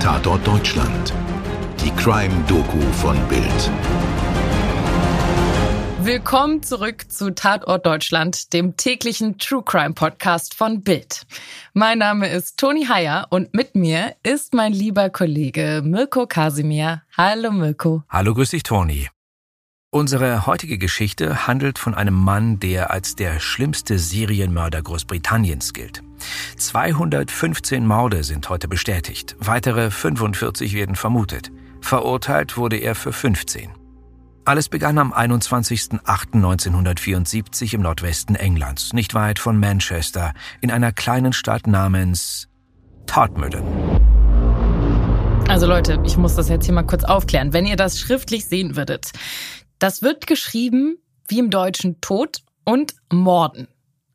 Tatort Deutschland. Die Crime-Doku von Bild. Willkommen zurück zu Tatort Deutschland, dem täglichen True Crime Podcast von Bild. Mein Name ist Toni Heyer und mit mir ist mein lieber Kollege Mirko Kasimir. Hallo Mirko. Hallo, grüß dich Toni. Unsere heutige Geschichte handelt von einem Mann, der als der schlimmste Serienmörder Großbritanniens gilt. 215 Morde sind heute bestätigt, weitere 45 werden vermutet. Verurteilt wurde er für 15. Alles begann am 21.08.1974 im Nordwesten Englands, nicht weit von Manchester, in einer kleinen Stadt namens Todmorden. Also Leute, ich muss das jetzt hier mal kurz aufklären. Wenn ihr das schriftlich sehen würdet, das wird geschrieben wie im Deutschen Tod und Morden.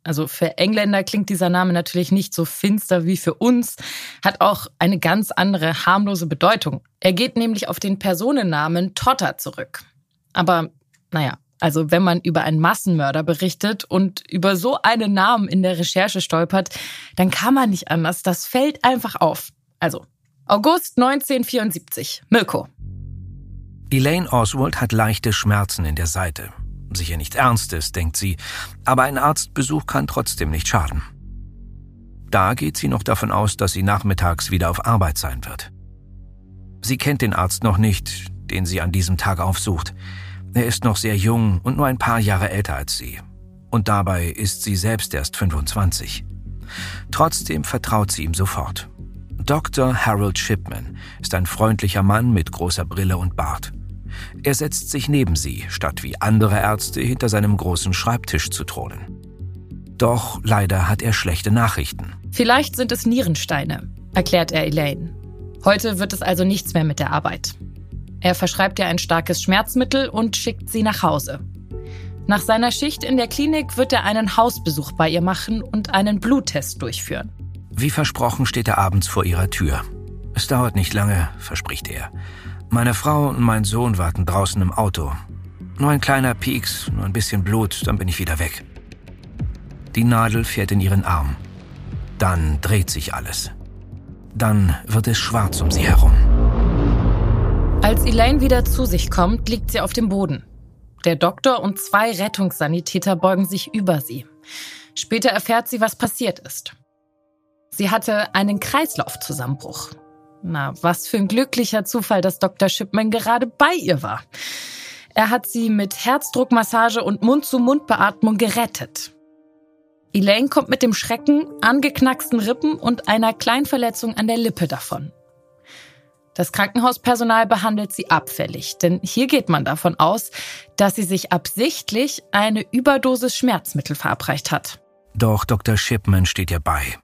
Also für Engländer klingt dieser Name natürlich nicht so finster wie für uns, hat auch eine ganz andere harmlose Bedeutung. Er geht nämlich auf den Personennamen Totter zurück. Aber naja, also wenn man über einen Massenmörder berichtet und über so einen Namen in der Recherche stolpert, dann kann man nicht anders. Das fällt einfach auf. Also, August 1974. Mirko. Elaine Oswald hat leichte Schmerzen in der Seite. Sicher nichts Ernstes, denkt sie, aber ein Arztbesuch kann trotzdem nicht schaden. Da geht sie noch davon aus, dass sie nachmittags wieder auf Arbeit sein wird. Sie kennt den Arzt noch nicht, den sie an diesem Tag aufsucht. Er ist noch sehr jung und nur ein paar Jahre älter als sie. Und dabei ist sie selbst erst 25. Trotzdem vertraut sie ihm sofort. Dr. Harold Shipman ist ein freundlicher Mann mit großer Brille und Bart. Er setzt sich neben sie, statt wie andere Ärzte hinter seinem großen Schreibtisch zu thronen. Doch leider hat er schlechte Nachrichten. Vielleicht sind es Nierensteine, erklärt er Elaine. Heute wird es also nichts mehr mit der Arbeit. Er verschreibt ihr ein starkes Schmerzmittel und schickt sie nach Hause. Nach seiner Schicht in der Klinik wird er einen Hausbesuch bei ihr machen und einen Bluttest durchführen. Wie versprochen steht er abends vor ihrer Tür. Es dauert nicht lange, verspricht er. Meine Frau und mein Sohn warten draußen im Auto. Nur ein kleiner Pieks, nur ein bisschen Blut, dann bin ich wieder weg. Die Nadel fährt in ihren Arm. Dann dreht sich alles. Dann wird es schwarz um sie herum. Als Elaine wieder zu sich kommt, liegt sie auf dem Boden. Der Doktor und zwei Rettungssanitäter beugen sich über sie. Später erfährt sie, was passiert ist. Sie hatte einen Kreislaufzusammenbruch. Na, was für ein glücklicher Zufall, dass Dr. Shipman gerade bei ihr war. Er hat sie mit Herzdruckmassage und Mund-zu-Mund-Beatmung gerettet. Elaine kommt mit dem Schrecken, angeknacksten Rippen und einer Kleinverletzung an der Lippe davon. Das Krankenhauspersonal behandelt sie abfällig, denn hier geht man davon aus, dass sie sich absichtlich eine Überdosis Schmerzmittel verabreicht hat. Doch Dr. Shipman steht ihr bei.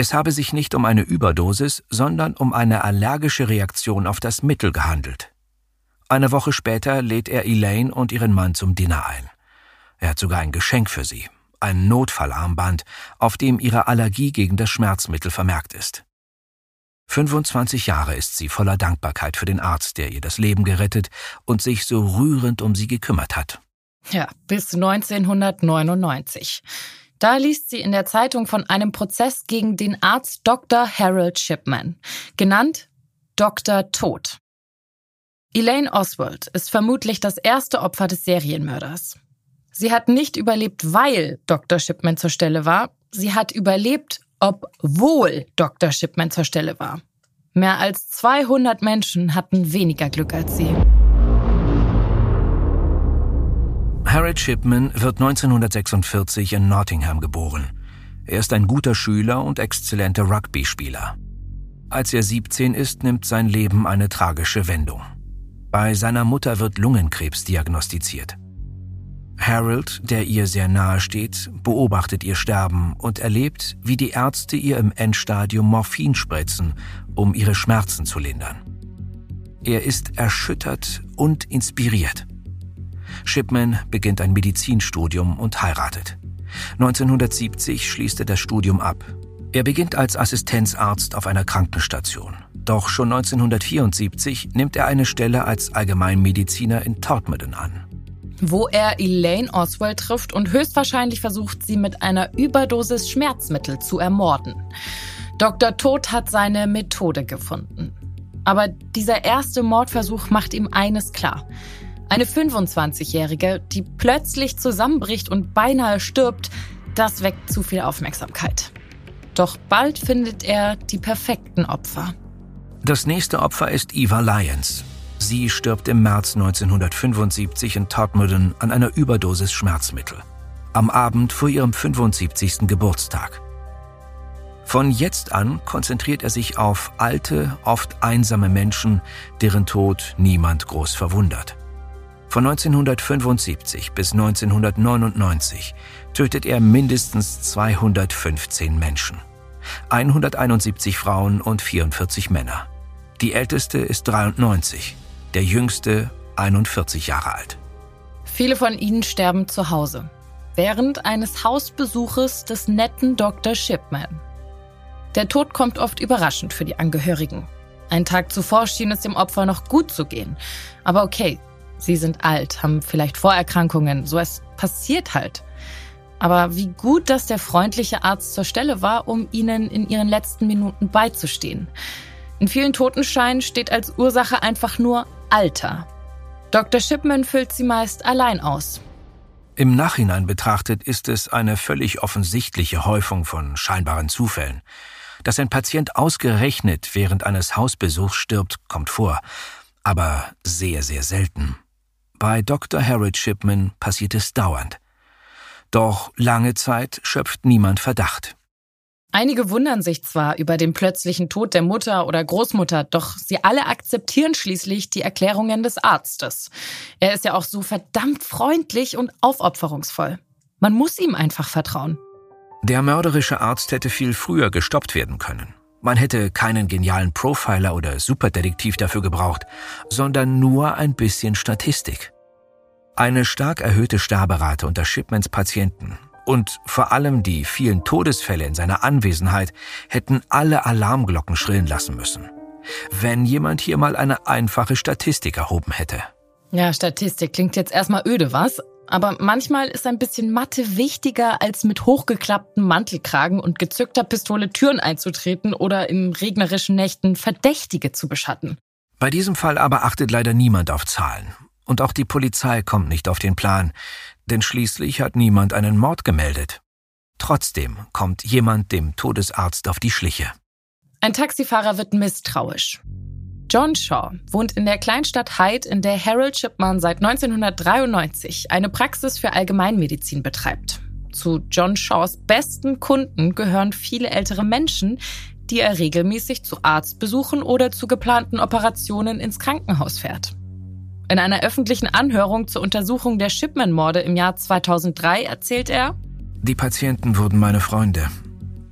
Es habe sich nicht um eine Überdosis, sondern um eine allergische Reaktion auf das Mittel gehandelt. Eine Woche später lädt er Elaine und ihren Mann zum Dinner ein. Er hat sogar ein Geschenk für sie, ein Notfallarmband, auf dem ihre Allergie gegen das Schmerzmittel vermerkt ist. 25 Jahre ist sie voller Dankbarkeit für den Arzt, der ihr das Leben gerettet und sich so rührend um sie gekümmert hat. Ja, bis 1999. Da liest sie in der Zeitung von einem Prozess gegen den Arzt Dr. Harold Shipman, genannt Dr. Tod. Elaine Oswald ist vermutlich das erste Opfer des Serienmörders. Sie hat nicht überlebt, weil Dr. Shipman zur Stelle war. Sie hat überlebt, obwohl Dr. Shipman zur Stelle war. Mehr als 200 Menschen hatten weniger Glück als sie. Harold Shipman wird 1946 in Nottingham geboren. Er ist ein guter Schüler und exzellenter Rugby-Spieler. Als er 17 ist, nimmt sein Leben eine tragische Wendung. Bei seiner Mutter wird Lungenkrebs diagnostiziert. Harold, der ihr sehr nahe steht, beobachtet ihr Sterben und erlebt, wie die Ärzte ihr im Endstadium Morphin spritzen, um ihre Schmerzen zu lindern. Er ist erschüttert und inspiriert. Shipman beginnt ein Medizinstudium und heiratet. 1970 schließt er das Studium ab. Er beginnt als Assistenzarzt auf einer Krankenstation. Doch schon 1974 nimmt er eine Stelle als Allgemeinmediziner in Todmorden an. Wo er Elaine Oswald trifft und höchstwahrscheinlich versucht, sie mit einer Überdosis Schmerzmittel zu ermorden. Dr. Tod hat seine Methode gefunden. Aber dieser erste Mordversuch macht ihm eines klar. Eine 25-Jährige, die plötzlich zusammenbricht und beinahe stirbt, das weckt zu viel Aufmerksamkeit. Doch bald findet er die perfekten Opfer. Das nächste Opfer ist Eva Lyons. Sie stirbt im März 1975 in Todmorden an einer Überdosis Schmerzmittel. Am Abend vor ihrem 75. Geburtstag. Von jetzt an konzentriert er sich auf alte, oft einsame Menschen, deren Tod niemand groß verwundert. Von 1975 bis 1999 tötet er mindestens 215 Menschen. 171 Frauen und 44 Männer. Die älteste ist 93, der jüngste 41 Jahre alt. Viele von ihnen sterben zu Hause, während eines Hausbesuches des netten Dr. Shipman. Der Tod kommt oft überraschend für die Angehörigen. Ein Tag zuvor schien es dem Opfer noch gut zu gehen. Aber okay, sie sind alt, haben vielleicht Vorerkrankungen, so es passiert halt. Aber wie gut, dass der freundliche Arzt zur Stelle war, um ihnen in ihren letzten Minuten beizustehen. In vielen Totenscheinen steht als Ursache einfach nur Alter. Dr. Shipman füllt sie meist allein aus. Im Nachhinein betrachtet ist es eine völlig offensichtliche Häufung von scheinbaren Zufällen. Dass ein Patient ausgerechnet während eines Hausbesuchs stirbt, kommt vor, aber sehr, sehr selten. Bei Dr. Harold Shipman passiert es dauernd. Doch lange Zeit schöpft niemand Verdacht. Einige wundern sich zwar über den plötzlichen Tod der Mutter oder Großmutter, doch sie alle akzeptieren schließlich die Erklärungen des Arztes. Er ist ja auch so verdammt freundlich und aufopferungsvoll. Man muss ihm einfach vertrauen. Der mörderische Arzt hätte viel früher gestoppt werden können. Man hätte keinen genialen Profiler oder Superdetektiv dafür gebraucht, sondern nur ein bisschen Statistik. Eine stark erhöhte Sterberate unter Shipmans Patienten und vor allem die vielen Todesfälle in seiner Anwesenheit hätten alle Alarmglocken schrillen lassen müssen. Wenn jemand hier mal eine einfache Statistik erhoben hätte. Ja, Statistik klingt jetzt erstmal öde, was? Aber manchmal ist ein bisschen Mathe wichtiger, als mit hochgeklapptem Mantelkragen und gezückter Pistole Türen einzutreten oder in regnerischen Nächten Verdächtige zu beschatten. Bei diesem Fall aber achtet leider niemand auf Zahlen. Und auch die Polizei kommt nicht auf den Plan, denn schließlich hat niemand einen Mord gemeldet. Trotzdem kommt jemand dem Todesarzt auf die Schliche. Ein Taxifahrer wird misstrauisch. John Shaw wohnt in der Kleinstadt Hyde, in der Harold Shipman seit 1993 eine Praxis für Allgemeinmedizin betreibt. Zu John Shaws besten Kunden gehören viele ältere Menschen, die er regelmäßig zu Arztbesuchen oder zu geplanten Operationen ins Krankenhaus fährt. In einer öffentlichen Anhörung zur Untersuchung der Shipman-Morde im Jahr 2003 erzählt er, Die Patienten wurden meine Freunde.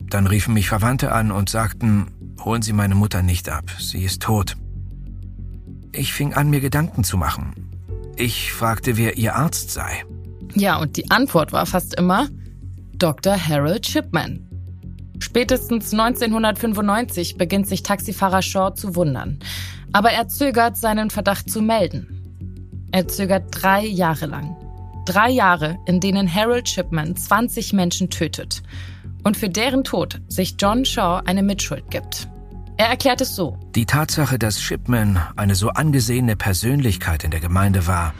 Dann riefen mich Verwandte an und sagten, holen Sie meine Mutter nicht ab, sie ist tot. Ich fing an, mir Gedanken zu machen. Ich fragte, wer ihr Arzt sei. Ja, und die Antwort war fast immer Dr. Harold Shipman. Spätestens 1995 beginnt sich Taxifahrer Shaw zu wundern. Aber er zögert, seinen Verdacht zu melden. Er zögert drei Jahre lang. Drei Jahre, in denen Harold Shipman 20 Menschen tötet und für deren Tod sich John Shaw eine Mitschuld gibt. Er erklärt es so. Die Tatsache, dass Shipman eine so angesehene Persönlichkeit in der Gemeinde war,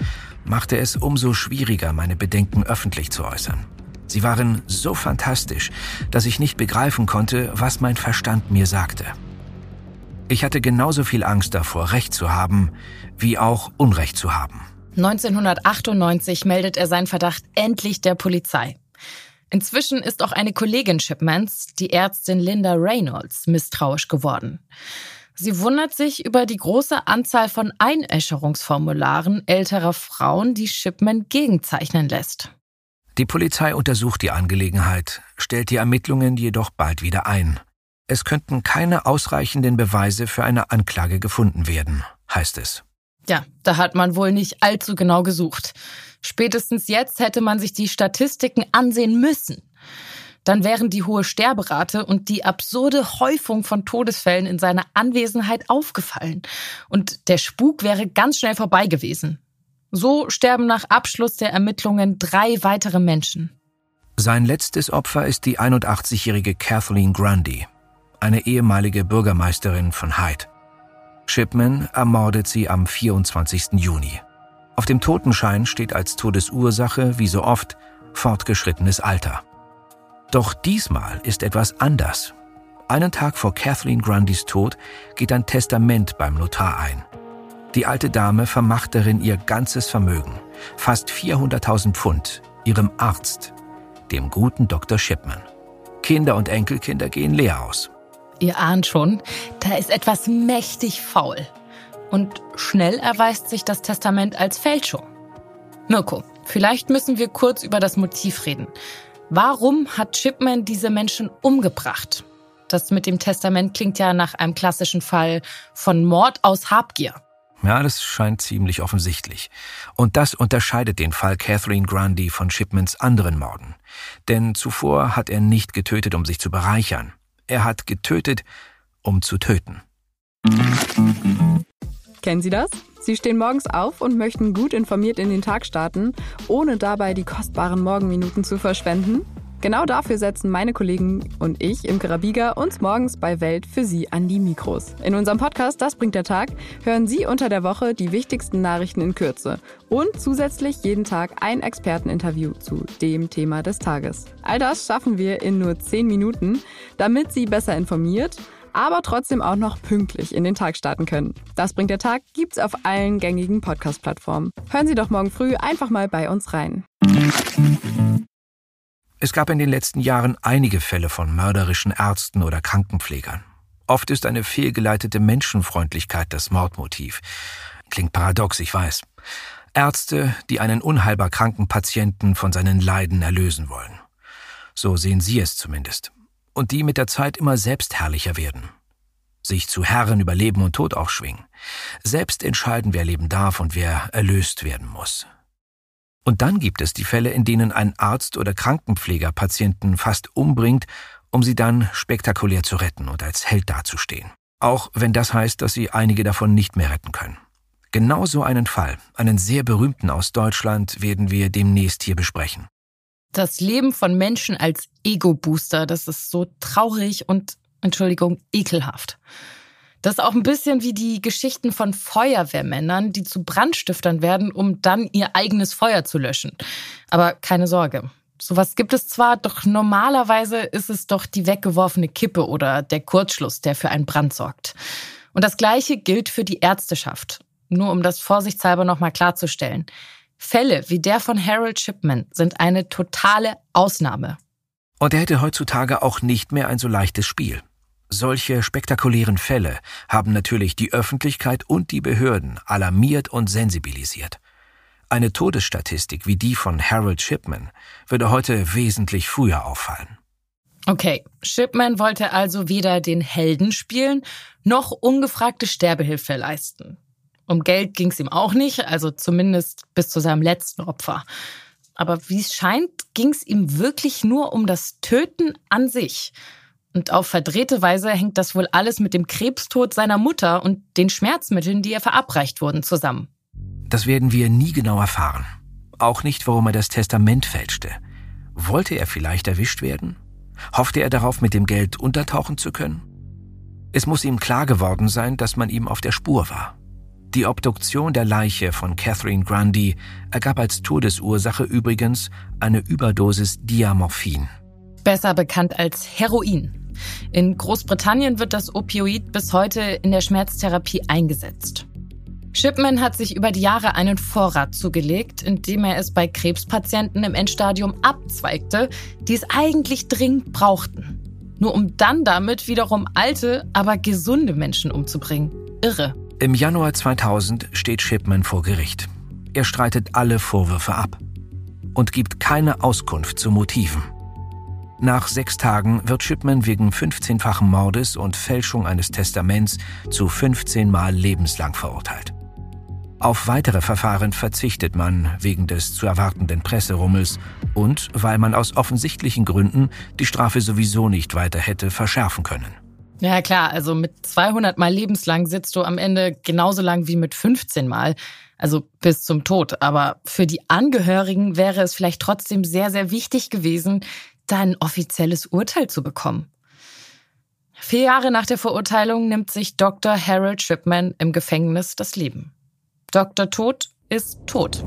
machte es umso schwieriger, meine Bedenken öffentlich zu äußern. Sie waren so fantastisch, dass ich nicht begreifen konnte, was mein Verstand mir sagte. Ich hatte genauso viel Angst davor, Recht zu haben, wie auch Unrecht zu haben. 1998 meldet er seinen Verdacht endlich der Polizei. Inzwischen ist auch eine Kollegin Shipmans, die Ärztin Linda Reynolds, misstrauisch geworden. Sie wundert sich über die große Anzahl von Einäscherungsformularen älterer Frauen, die Shipman gegenzeichnen lässt. Die Polizei untersucht die Angelegenheit, stellt die Ermittlungen jedoch bald wieder ein. Es könnten keine ausreichenden Beweise für eine Anklage gefunden werden, heißt es. Ja, da hat man wohl nicht allzu genau gesucht. Spätestens jetzt hätte man sich die Statistiken ansehen müssen. Dann wären die hohe Sterberate und die absurde Häufung von Todesfällen in seiner Anwesenheit aufgefallen. Und der Spuk wäre ganz schnell vorbei gewesen. So sterben nach Abschluss der Ermittlungen drei weitere Menschen. Sein letztes Opfer ist die 81-jährige Kathleen Grundy, eine ehemalige Bürgermeisterin von Hyde. Shipman ermordet sie am 24. Juni. Auf dem Totenschein steht als Todesursache, wie so oft, fortgeschrittenes Alter. Doch diesmal ist etwas anders. Einen Tag vor Kathleen Grundys Tod geht ein Testament beim Notar ein. Die alte Dame vermacht darin ihr ganzes Vermögen, fast 400.000 Pfund, ihrem Arzt, dem guten Dr. Shipman. Kinder und Enkelkinder gehen leer aus. Ihr ahnt schon, da ist etwas mächtig faul. Und schnell erweist sich das Testament als Fälschung. Mirko, vielleicht müssen wir kurz über das Motiv reden. Warum hat Shipman diese Menschen umgebracht? Das mit dem Testament klingt ja nach einem klassischen Fall von Mord aus Habgier. Ja, das scheint ziemlich offensichtlich. Und das unterscheidet den Fall Catherine Grundy von Shipmans anderen Morden. Denn zuvor hat er nicht getötet, um sich zu bereichern. Er hat getötet, um zu töten. Kennen Sie das? Sie stehen morgens auf und möchten gut informiert in den Tag starten, ohne dabei die kostbaren Morgenminuten zu verschwenden? Genau dafür setzen meine Kollegen und ich im Karabiga uns morgens bei Welt für Sie an die Mikros. In unserem Podcast Das bringt der Tag hören Sie unter der Woche die wichtigsten Nachrichten in Kürze und zusätzlich jeden Tag ein Experteninterview zu dem Thema des Tages. All das schaffen wir in nur 10 Minuten, damit Sie besser informiert, aber trotzdem auch noch pünktlich in den Tag starten können. Das bringt der Tag gibt's auf allen gängigen Podcast-Plattformen. Hören Sie doch morgen früh einfach mal bei uns rein. Es gab in den letzten Jahren einige Fälle von mörderischen Ärzten oder Krankenpflegern. Oft ist eine fehlgeleitete Menschenfreundlichkeit das Mordmotiv. Klingt paradox, ich weiß. Ärzte, die einen unheilbar kranken Patienten von seinen Leiden erlösen wollen. So sehen sie es zumindest. Und die mit der Zeit immer selbstherrlicher werden. Sich zu Herren über Leben und Tod aufschwingen. Selbst entscheiden, wer leben darf und wer erlöst werden muss. Und dann gibt es die Fälle, in denen ein Arzt oder Krankenpfleger Patienten fast umbringt, um sie dann spektakulär zu retten und als Held dazustehen. Auch wenn das heißt, dass sie einige davon nicht mehr retten können. Genau so einen Fall, einen sehr berühmten aus Deutschland, werden wir demnächst hier besprechen. Das Leben von Menschen als Ego-Booster, das ist so traurig und, Entschuldigung, ekelhaft. Das ist auch ein bisschen wie die Geschichten von Feuerwehrmännern, die zu Brandstiftern werden, um dann ihr eigenes Feuer zu löschen. Aber keine Sorge. Sowas gibt es zwar, doch normalerweise ist es doch die weggeworfene Kippe oder der Kurzschluss, der für einen Brand sorgt. Und das Gleiche gilt für die Ärzteschaft. Nur um das vorsichtshalber nochmal klarzustellen. Fälle wie der von Harold Shipman sind eine totale Ausnahme. Und er hätte heutzutage auch nicht mehr ein so leichtes Spiel. Solche spektakulären Fälle haben natürlich die Öffentlichkeit und die Behörden alarmiert und sensibilisiert. Eine Todesstatistik wie die von Harold Shipman würde heute wesentlich früher auffallen. Okay, Shipman wollte also weder den Helden spielen, noch ungefragte Sterbehilfe leisten. Um Geld ging es ihm auch nicht, also zumindest bis zu seinem letzten Opfer. Aber wie es scheint, ging es ihm wirklich nur um das Töten an sich. Und auf verdrehte Weise hängt das wohl alles mit dem Krebstod seiner Mutter und den Schmerzmitteln, die ihr verabreicht wurden, zusammen. Das werden wir nie genau erfahren. Auch nicht, warum er das Testament fälschte. Wollte er vielleicht erwischt werden? Hoffte er darauf, mit dem Geld untertauchen zu können? Es muss ihm klar geworden sein, dass man ihm auf der Spur war. Die Obduktion der Leiche von Catherine Grundy ergab als Todesursache übrigens eine Überdosis Diamorphin. Besser bekannt als Heroin. In Großbritannien wird das Opioid bis heute in der Schmerztherapie eingesetzt. Shipman hat sich über die Jahre einen Vorrat zugelegt, indem er es bei Krebspatienten im Endstadium abzweigte, die es eigentlich dringend brauchten. Nur um dann damit wiederum alte, aber gesunde Menschen umzubringen. Irre. Im Januar 2000 steht Shipman vor Gericht. Er streitet alle Vorwürfe ab und gibt keine Auskunft zu Motiven. Nach sechs Tagen wird Shipman wegen 15-fachen Mordes und Fälschung eines Testaments zu 15 Mal lebenslang verurteilt. Auf weitere Verfahren verzichtet man wegen des zu erwartenden Presserummels und weil man aus offensichtlichen Gründen die Strafe sowieso nicht weiter hätte verschärfen können. Ja klar, also mit 200 Mal lebenslang sitzt du am Ende genauso lang wie mit 15 Mal, also bis zum Tod. Aber für die Angehörigen wäre es vielleicht trotzdem sehr, sehr wichtig gewesen, da offizielles Urteil zu bekommen. Vier Jahre nach der Verurteilung nimmt sich Dr. Harold Shipman im Gefängnis das Leben. Dr. Tod ist tot.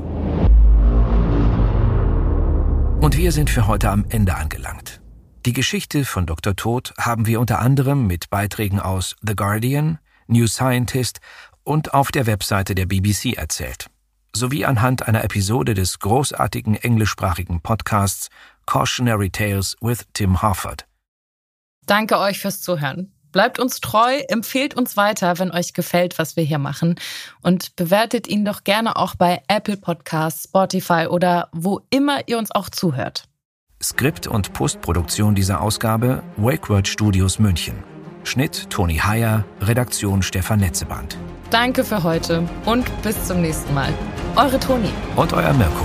Und wir sind für heute am Ende angelangt. Die Geschichte von Dr. Tod haben wir unter anderem mit Beiträgen aus The Guardian, New Scientist und auf der Webseite der BBC erzählt, sowie anhand einer Episode des großartigen englischsprachigen Podcasts Cautionary Tales with Tim Harford. Danke euch fürs Zuhören. Bleibt uns treu, empfehlt uns weiter, wenn euch gefällt, was wir hier machen und bewertet ihn doch gerne auch bei Apple Podcasts, Spotify oder wo immer ihr uns auch zuhört. Skript und Postproduktion dieser Ausgabe WakeWord Studios München. Schnitt Toni Heyer, Redaktion Stefan Netzeband. Danke für heute und bis zum nächsten Mal. Eure Toni. Und euer Mirko.